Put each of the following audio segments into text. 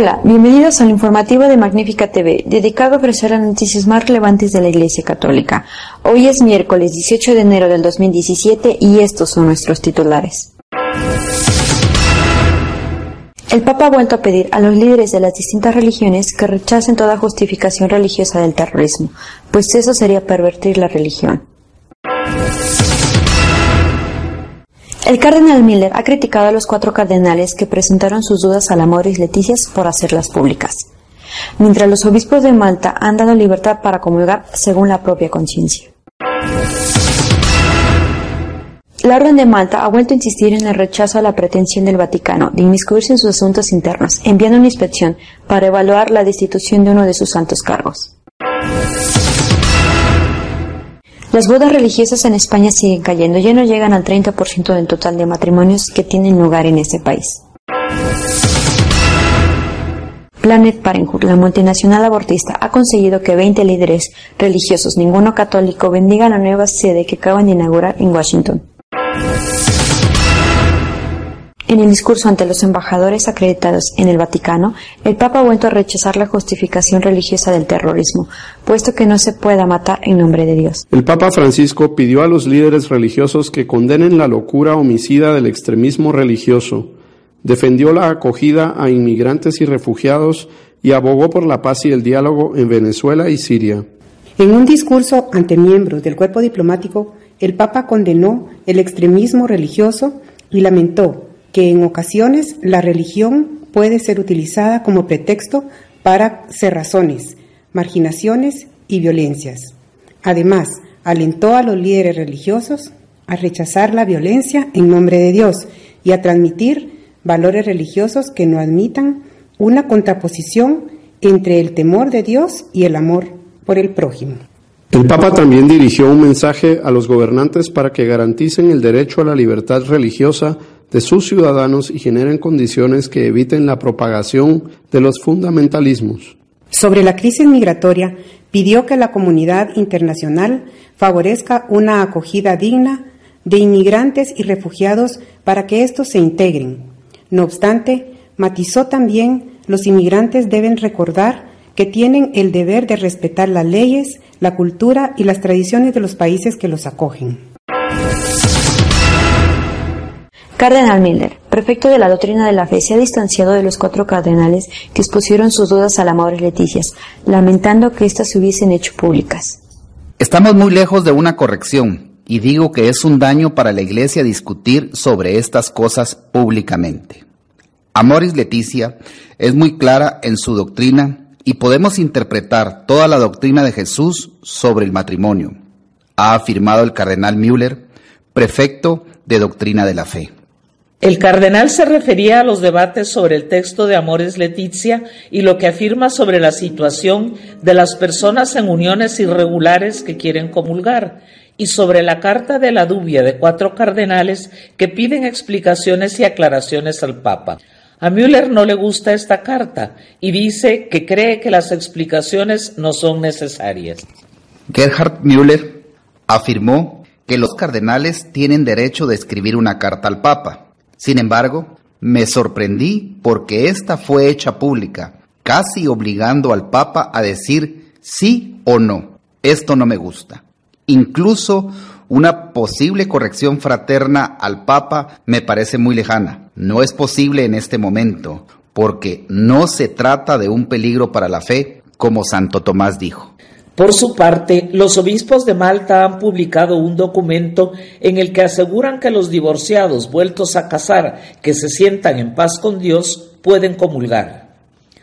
Hola, bienvenidos al informativo de Magnífica TV, dedicado a ofrecer las noticias más relevantes de la Iglesia Católica. Hoy es miércoles 18 de enero del 2017 y estos son nuestros titulares. El Papa ha vuelto a pedir a los líderes de las distintas religiones que rechacen toda justificación religiosa del terrorismo, pues eso sería pervertir la religión. El cardenal Miller ha criticado a los cuatro cardenales que presentaron sus dudas a la Moris Leticias por hacerlas públicas, mientras los obispos de Malta han dado libertad para comulgar según la propia conciencia. La Orden de Malta ha vuelto a insistir en el rechazo a la pretensión del Vaticano de inmiscuirse en sus asuntos internos, enviando una inspección para evaluar la destitución de uno de sus santos cargos. Las bodas religiosas en España siguen cayendo, ya no llegan al 30% del total de matrimonios que tienen lugar en ese país. Planet Parenthood, la multinacional abortista, ha conseguido que 20 líderes religiosos, ninguno católico, bendigan la nueva sede que acaban de inaugurar en Washington. En el discurso ante los embajadores acreditados en el Vaticano, el Papa ha vuelto a rechazar la justificación religiosa del terrorismo, puesto que no se pueda matar en nombre de Dios. El Papa Francisco pidió a los líderes religiosos que condenen la locura homicida del extremismo religioso, defendió la acogida a inmigrantes y refugiados y abogó por la paz y el diálogo en Venezuela y Siria. En un discurso ante miembros del cuerpo diplomático, el Papa condenó el extremismo religioso y lamentó que en ocasiones la religión puede ser utilizada como pretexto para cerrazones, marginaciones y violencias. Además, alentó a los líderes religiosos a rechazar la violencia en nombre de Dios y a transmitir valores religiosos que no admitan una contraposición entre el temor de Dios y el amor por el prójimo. El Papa también dirigió un mensaje a los gobernantes para que garanticen el derecho a la libertad religiosa de sus ciudadanos y generen condiciones que eviten la propagación de los fundamentalismos. Sobre la crisis migratoria, pidió que la comunidad internacional favorezca una acogida digna de inmigrantes y refugiados para que estos se integren. No obstante, matizó también los inmigrantes deben recordar que tienen el deber de respetar las leyes, la cultura y las tradiciones de los países que los acogen. Cardenal Miller, prefecto de la doctrina de la fe, se ha distanciado de los cuatro cardenales que expusieron sus dudas a la Madre Leticias, lamentando que éstas se hubiesen hecho públicas. Estamos muy lejos de una corrección, y digo que es un daño para la Iglesia discutir sobre estas cosas públicamente. Amoris Leticia es muy clara en su doctrina y podemos interpretar toda la doctrina de Jesús sobre el matrimonio, ha afirmado el cardenal Müller, prefecto de doctrina de la fe. El cardenal se refería a los debates sobre el texto de Amores Leticia y lo que afirma sobre la situación de las personas en uniones irregulares que quieren comulgar y sobre la carta de la dubia de cuatro cardenales que piden explicaciones y aclaraciones al Papa. A Müller no le gusta esta carta y dice que cree que las explicaciones no son necesarias. Gerhard Müller afirmó que los cardenales tienen derecho de escribir una carta al Papa sin embargo, me sorprendí porque esta fue hecha pública, casi obligando al Papa a decir sí o no. Esto no me gusta. Incluso una posible corrección fraterna al Papa me parece muy lejana. No es posible en este momento, porque no se trata de un peligro para la fe, como Santo Tomás dijo. Por su parte, los obispos de Malta han publicado un documento en el que aseguran que los divorciados vueltos a casar que se sientan en paz con Dios pueden comulgar.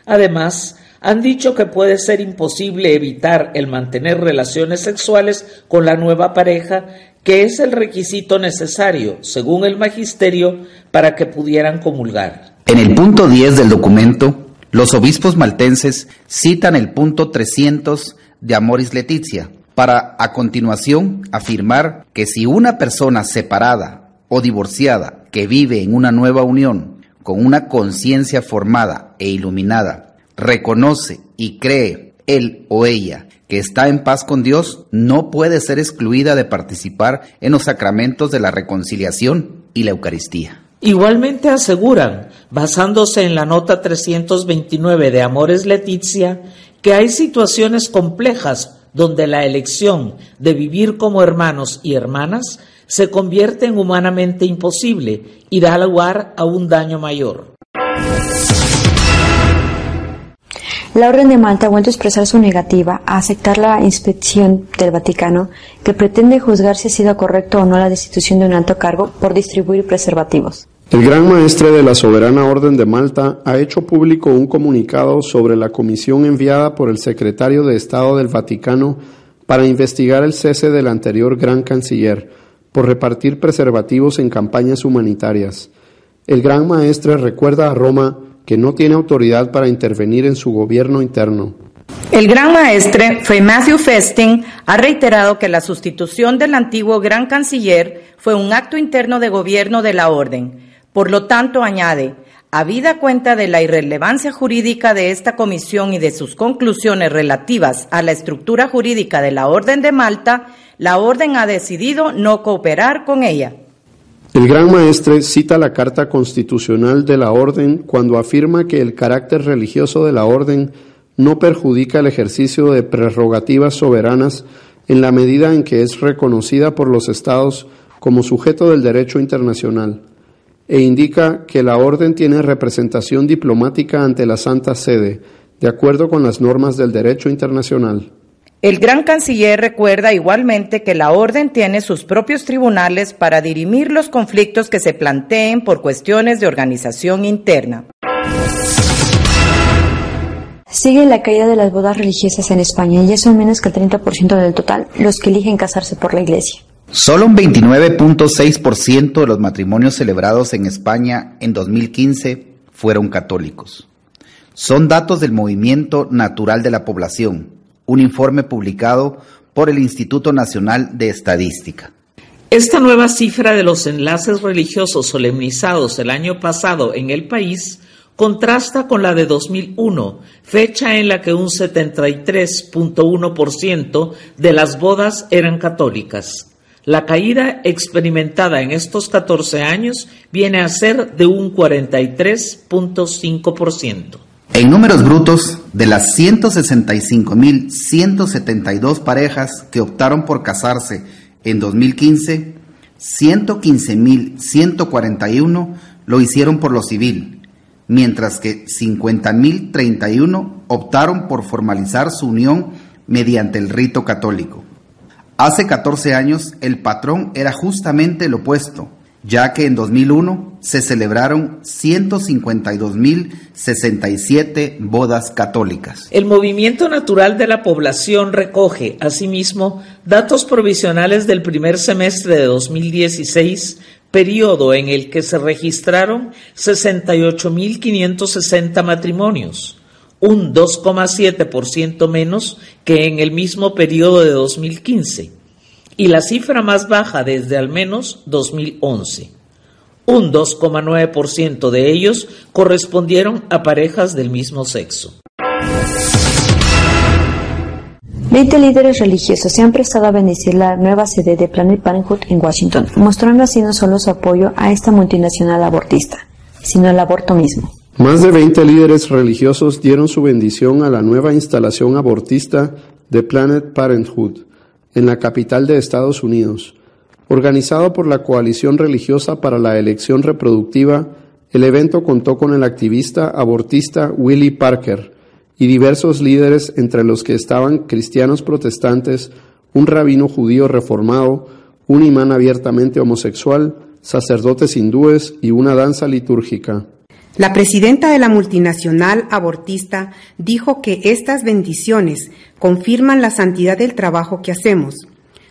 Además, han dicho que puede ser imposible evitar el mantener relaciones sexuales con la nueva pareja, que es el requisito necesario, según el magisterio, para que pudieran comulgar. En el punto 10 del documento, los obispos maltenses citan el punto 300 de Amoris Leticia, para a continuación afirmar que si una persona separada o divorciada que vive en una nueva unión con una conciencia formada e iluminada reconoce y cree él o ella que está en paz con Dios, no puede ser excluida de participar en los sacramentos de la reconciliación y la Eucaristía. Igualmente aseguran, basándose en la nota 329 de Amores Leticia, que hay situaciones complejas donde la elección de vivir como hermanos y hermanas se convierte en humanamente imposible y da lugar a un daño mayor. La Orden de Malta ha vuelto a expresar su negativa a aceptar la inspección del Vaticano que pretende juzgar si ha sido correcto o no la destitución de un alto cargo por distribuir preservativos. El Gran Maestre de la Soberana Orden de Malta ha hecho público un comunicado sobre la comisión enviada por el secretario de Estado del Vaticano para investigar el cese del anterior Gran Canciller por repartir preservativos en campañas humanitarias. El Gran Maestre recuerda a Roma que no tiene autoridad para intervenir en su gobierno interno. El gran maestre, Fray Matthew Festing, ha reiterado que la sustitución del antiguo gran canciller fue un acto interno de gobierno de la orden por lo tanto, añade, habida cuenta de la irrelevancia jurídica de esta comisión y de sus conclusiones relativas a la estructura jurídica de la Orden de Malta, la Orden ha decidido no cooperar con ella. El Gran Maestre cita la Carta Constitucional de la Orden cuando afirma que el carácter religioso de la Orden no perjudica el ejercicio de prerrogativas soberanas en la medida en que es reconocida por los Estados como sujeto del derecho internacional e indica que la orden tiene representación diplomática ante la Santa Sede, de acuerdo con las normas del derecho internacional. El gran canciller recuerda igualmente que la orden tiene sus propios tribunales para dirimir los conflictos que se planteen por cuestiones de organización interna. Sigue la caída de las bodas religiosas en España y ya son menos que el 30% del total los que eligen casarse por la Iglesia. Solo un 29.6% de los matrimonios celebrados en España en 2015 fueron católicos. Son datos del Movimiento Natural de la Población, un informe publicado por el Instituto Nacional de Estadística. Esta nueva cifra de los enlaces religiosos solemnizados el año pasado en el país contrasta con la de 2001, fecha en la que un 73.1% de las bodas eran católicas. La caída experimentada en estos 14 años viene a ser de un 43.5%. En números brutos, de las 165.172 parejas que optaron por casarse en 2015, 115.141 lo hicieron por lo civil, mientras que 50.031 optaron por formalizar su unión mediante el rito católico. Hace 14 años el patrón era justamente el opuesto, ya que en 2001 se celebraron 152.067 bodas católicas. El movimiento natural de la población recoge, asimismo, datos provisionales del primer semestre de 2016, periodo en el que se registraron 68.560 matrimonios un 2,7% menos que en el mismo periodo de 2015 y la cifra más baja desde al menos 2011. Un 2,9% de ellos correspondieron a parejas del mismo sexo. Veinte líderes religiosos se han prestado a bendecir la nueva sede de Planet Parenthood en Washington, mostrando así no solo su apoyo a esta multinacional abortista, sino al aborto mismo. Más de 20 líderes religiosos dieron su bendición a la nueva instalación abortista de Planet Parenthood en la capital de Estados Unidos. Organizado por la Coalición Religiosa para la Elección Reproductiva, el evento contó con el activista abortista Willie Parker y diversos líderes entre los que estaban cristianos protestantes, un rabino judío reformado, un imán abiertamente homosexual, sacerdotes hindúes y una danza litúrgica. La presidenta de la multinacional abortista dijo que estas bendiciones confirman la santidad del trabajo que hacemos.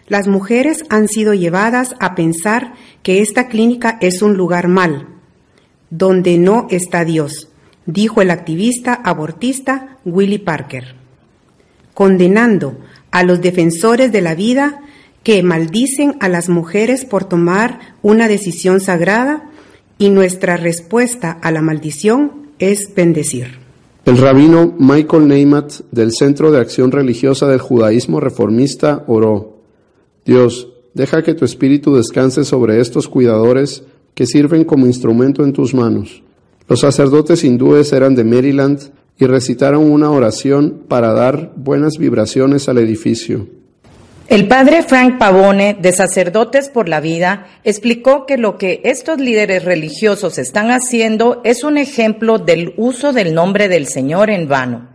Las mujeres han sido llevadas a pensar que esta clínica es un lugar mal, donde no está Dios, dijo el activista abortista Willie Parker, condenando a los defensores de la vida que maldicen a las mujeres por tomar una decisión sagrada y nuestra respuesta a la maldición es bendecir. El rabino Michael Neymat del Centro de Acción Religiosa del Judaísmo Reformista oró, Dios, deja que tu espíritu descanse sobre estos cuidadores que sirven como instrumento en tus manos. Los sacerdotes hindúes eran de Maryland y recitaron una oración para dar buenas vibraciones al edificio. El padre Frank Pavone, de Sacerdotes por la Vida, explicó que lo que estos líderes religiosos están haciendo es un ejemplo del uso del nombre del Señor en vano.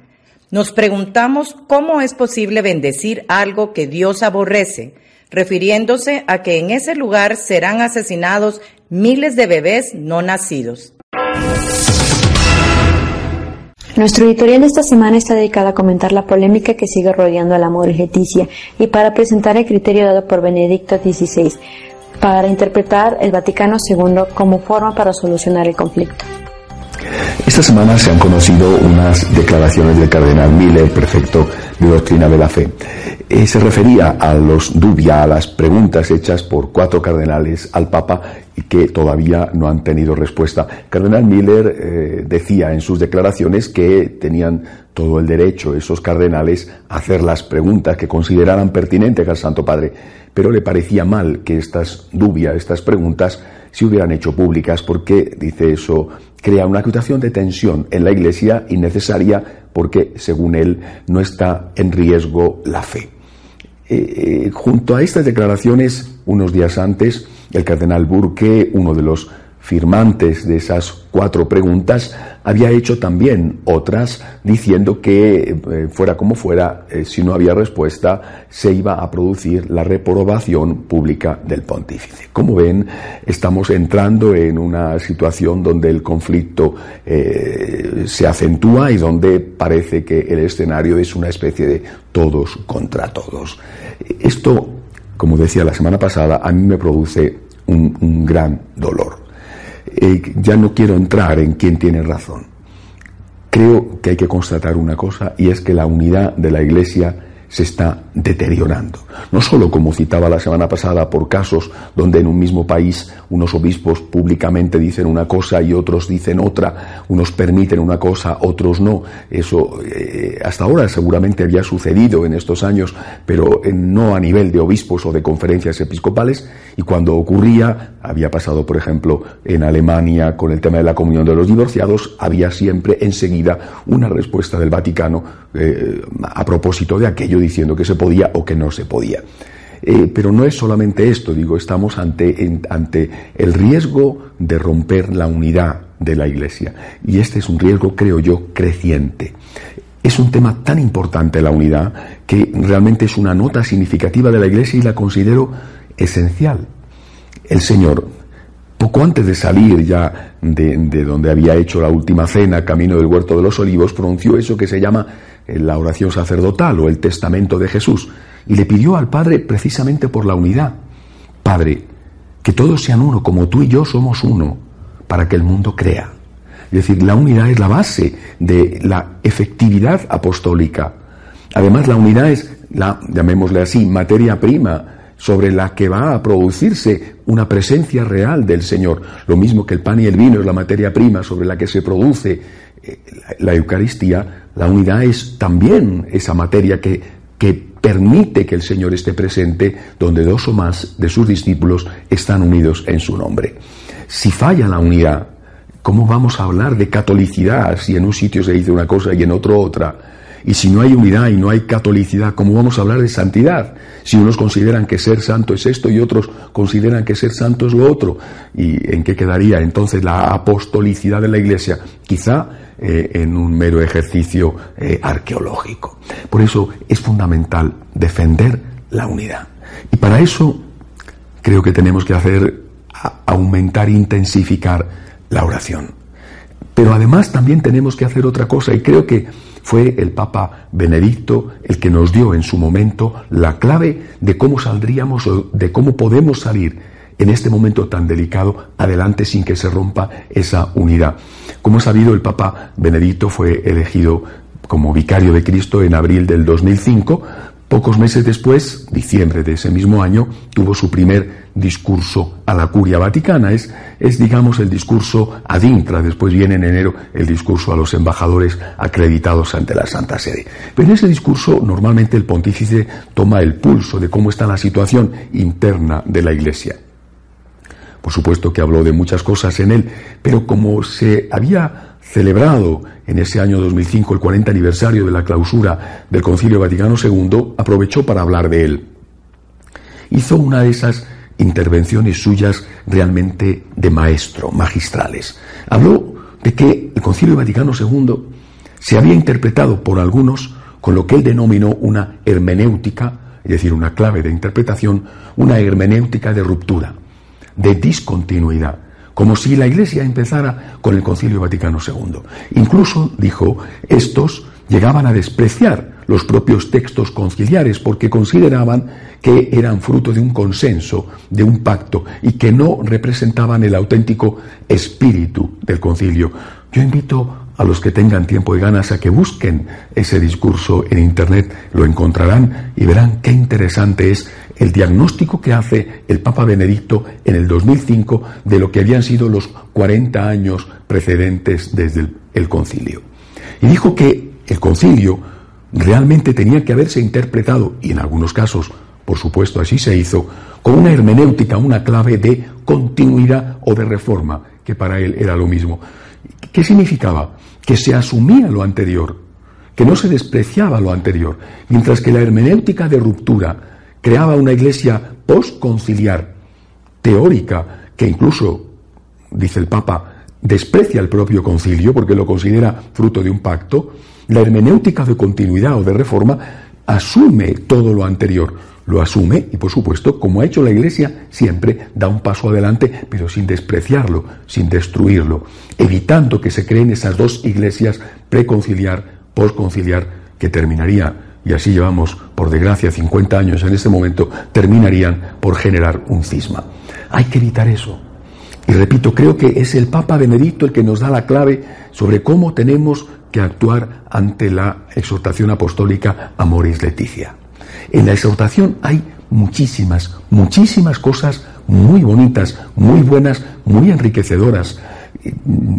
Nos preguntamos cómo es posible bendecir algo que Dios aborrece, refiriéndose a que en ese lugar serán asesinados miles de bebés no nacidos. Nuestro editorial esta semana está dedicado a comentar la polémica que sigue rodeando al amor y Leticia y para presentar el criterio dado por Benedicto XVI para interpretar el Vaticano II como forma para solucionar el conflicto. Esta semana se han conocido unas declaraciones del cardenal Miller, prefecto de doctrina de la fe. Eh, se refería a los dubia, a las preguntas hechas por cuatro cardenales al Papa y que todavía no han tenido respuesta. Cardenal Miller eh, decía en sus declaraciones que tenían todo el derecho esos cardenales a hacer las preguntas que consideraran pertinentes al Santo Padre, pero le parecía mal que estas dubias, estas preguntas, se hubieran hecho públicas porque, dice eso, crea una situación de tensión en la Iglesia innecesaria porque, según él, no está en riesgo la fe. Eh, eh, junto a estas declaraciones, unos días antes, el cardenal Burke, uno de los firmantes de esas cuatro preguntas, había hecho también otras diciendo que, eh, fuera como fuera, eh, si no había respuesta, se iba a producir la reprobación pública del pontífice. Como ven, estamos entrando en una situación donde el conflicto eh, se acentúa y donde parece que el escenario es una especie de todos contra todos. Esto, como decía la semana pasada, a mí me produce un gran dolor eh, ya no quiero entrar en quién tiene razón. Creo que hay que constatar una cosa y es que la unidad de la Iglesia se está deteriorando. No solo, como citaba la semana pasada, por casos donde en un mismo país unos obispos públicamente dicen una cosa y otros dicen otra, unos permiten una cosa, otros no. Eso eh, hasta ahora seguramente había sucedido en estos años, pero no a nivel de obispos o de conferencias episcopales, y cuando ocurría, había pasado, por ejemplo, en Alemania con el tema de la comunión de los divorciados, había siempre enseguida una respuesta del Vaticano eh, a propósito de aquello diciendo que se podía o que no se podía. Eh, pero no es solamente esto, digo, estamos ante, ante el riesgo de romper la unidad de la Iglesia. Y este es un riesgo, creo yo, creciente. Es un tema tan importante la unidad que realmente es una nota significativa de la Iglesia y la considero esencial. El Señor, poco antes de salir ya de, de donde había hecho la última cena, camino del huerto de los olivos, pronunció eso que se llama la oración sacerdotal o el testamento de Jesús, y le pidió al Padre precisamente por la unidad. Padre, que todos sean uno, como tú y yo somos uno, para que el mundo crea. Es decir, la unidad es la base de la efectividad apostólica. Además, la unidad es la, llamémosle así, materia prima sobre la que va a producirse una presencia real del Señor. Lo mismo que el pan y el vino es la materia prima sobre la que se produce eh, la Eucaristía, la unidad es también esa materia que, que permite que el Señor esté presente donde dos o más de sus discípulos están unidos en su nombre. Si falla la unidad, ¿cómo vamos a hablar de catolicidad si en un sitio se dice una cosa y en otro otra? Y si no hay unidad y no hay catolicidad, ¿cómo vamos a hablar de santidad? Si unos consideran que ser santo es esto y otros consideran que ser santo es lo otro. ¿Y en qué quedaría entonces la apostolicidad de la Iglesia? Quizá eh, en un mero ejercicio eh, arqueológico. Por eso es fundamental defender la unidad. Y para eso creo que tenemos que hacer aumentar, intensificar la oración. Pero además también tenemos que hacer otra cosa y creo que fue el Papa Benedicto el que nos dio en su momento la clave de cómo saldríamos o de cómo podemos salir en este momento tan delicado adelante sin que se rompa esa unidad. Como sabido, el Papa Benedicto fue elegido como vicario de Cristo en abril del 2005. Pocos meses después, diciembre de ese mismo año, tuvo su primer discurso a la curia vaticana. Es, es, digamos, el discurso ad intra. Después viene en enero el discurso a los embajadores acreditados ante la Santa Sede. Pero en ese discurso, normalmente el pontífice toma el pulso de cómo está la situación interna de la Iglesia. Por supuesto que habló de muchas cosas en él, pero como se había celebrado en ese año 2005 el 40 aniversario de la clausura del Concilio Vaticano II, aprovechó para hablar de él. Hizo una de esas intervenciones suyas realmente de maestro, magistrales. Habló de que el Concilio Vaticano II se había interpretado por algunos con lo que él denominó una hermenéutica, es decir, una clave de interpretación, una hermenéutica de ruptura, de discontinuidad, como si la Iglesia empezara con el Concilio Vaticano II. Incluso, dijo, estos llegaban a despreciar los propios textos conciliares porque consideraban que eran fruto de un consenso, de un pacto y que no representaban el auténtico espíritu del concilio. Yo invito a los que tengan tiempo y ganas a que busquen ese discurso en Internet, lo encontrarán y verán qué interesante es el diagnóstico que hace el Papa Benedicto en el 2005 de lo que habían sido los 40 años precedentes desde el, concilio. Y dijo que el concilio realmente tenía que haberse interpretado, y en algunos casos, por supuesto, así se hizo, con una hermenéutica, una clave de continuidad o de reforma, que para él era lo mismo. ¿Qué significaba? Que se asumía lo anterior, que no se despreciaba lo anterior, mientras que la hermenéutica de ruptura creaba una iglesia postconciliar, teórica, que incluso, dice el Papa, desprecia el propio concilio porque lo considera fruto de un pacto, la hermenéutica de continuidad o de reforma asume todo lo anterior, lo asume y por supuesto, como ha hecho la Iglesia, siempre da un paso adelante, pero sin despreciarlo, sin destruirlo, evitando que se creen esas dos iglesias preconciliar, posconciliar, que terminaría, y así llevamos, por desgracia, 50 años en este momento, terminarían por generar un cisma. Hay que evitar eso. Y repito, creo que es el Papa Benedicto el que nos da la clave sobre cómo tenemos que actuar ante la exhortación apostólica Amoris Leticia. En la exhortación hay muchísimas, muchísimas cosas muy bonitas, muy buenas, muy enriquecedoras.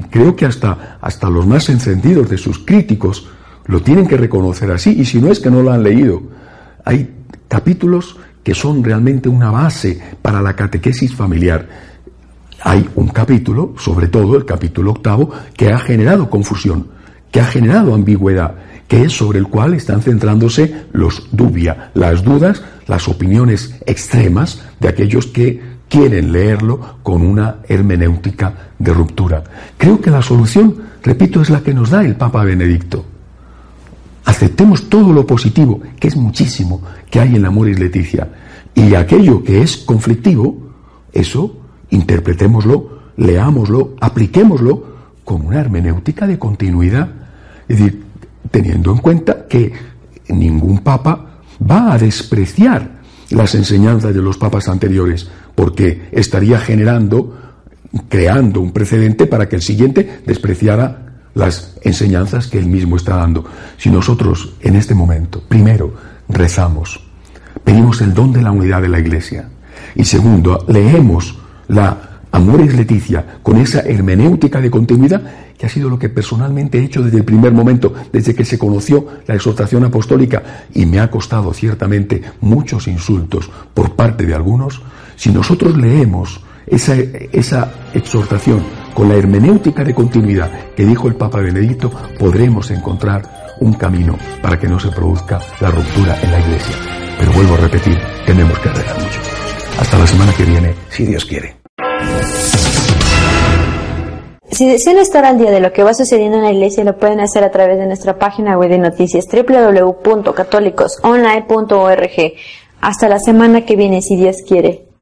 Creo que hasta, hasta los más encendidos de sus críticos lo tienen que reconocer así, y si no es que no lo han leído. Hay capítulos que son realmente una base para la catequesis familiar hay un capítulo, sobre todo el capítulo octavo, que ha generado confusión, que ha generado ambigüedad, que es sobre el cual están centrándose los dubia, las dudas, las opiniones extremas de aquellos que quieren leerlo con una hermenéutica de ruptura. Creo que la solución, repito, es la que nos da el Papa Benedicto. Aceptemos todo lo positivo, que es muchísimo, que hay en Amor y Leticia, y aquello que es conflictivo, eso interpretémoslo, leámoslo, apliquémoslo con una hermenéutica de continuidad. Es decir, teniendo en cuenta que ningún papa va a despreciar las enseñanzas de los papas anteriores, porque estaría generando, creando un precedente para que el siguiente despreciara las enseñanzas que él mismo está dando. Si nosotros en este momento, primero, rezamos, pedimos el don de la unidad de la Iglesia, y segundo, leemos la Amores Leticia, con esa hermenéutica de continuidad, que ha sido lo que personalmente he hecho desde el primer momento, desde que se conoció la exhortación apostólica, y me ha costado ciertamente muchos insultos por parte de algunos, si nosotros leemos esa, esa exhortación con la hermenéutica de continuidad que dijo el Papa Benedicto, podremos encontrar un camino para que no se produzca la ruptura en la Iglesia. Pero vuelvo a repetir, tenemos que rezar mucho. Hasta la semana que viene, si Dios quiere. Si desean estar al día de lo que va sucediendo en la iglesia, lo pueden hacer a través de nuestra página web de noticias www.católicosonline.org. Hasta la semana que viene, si Dios quiere.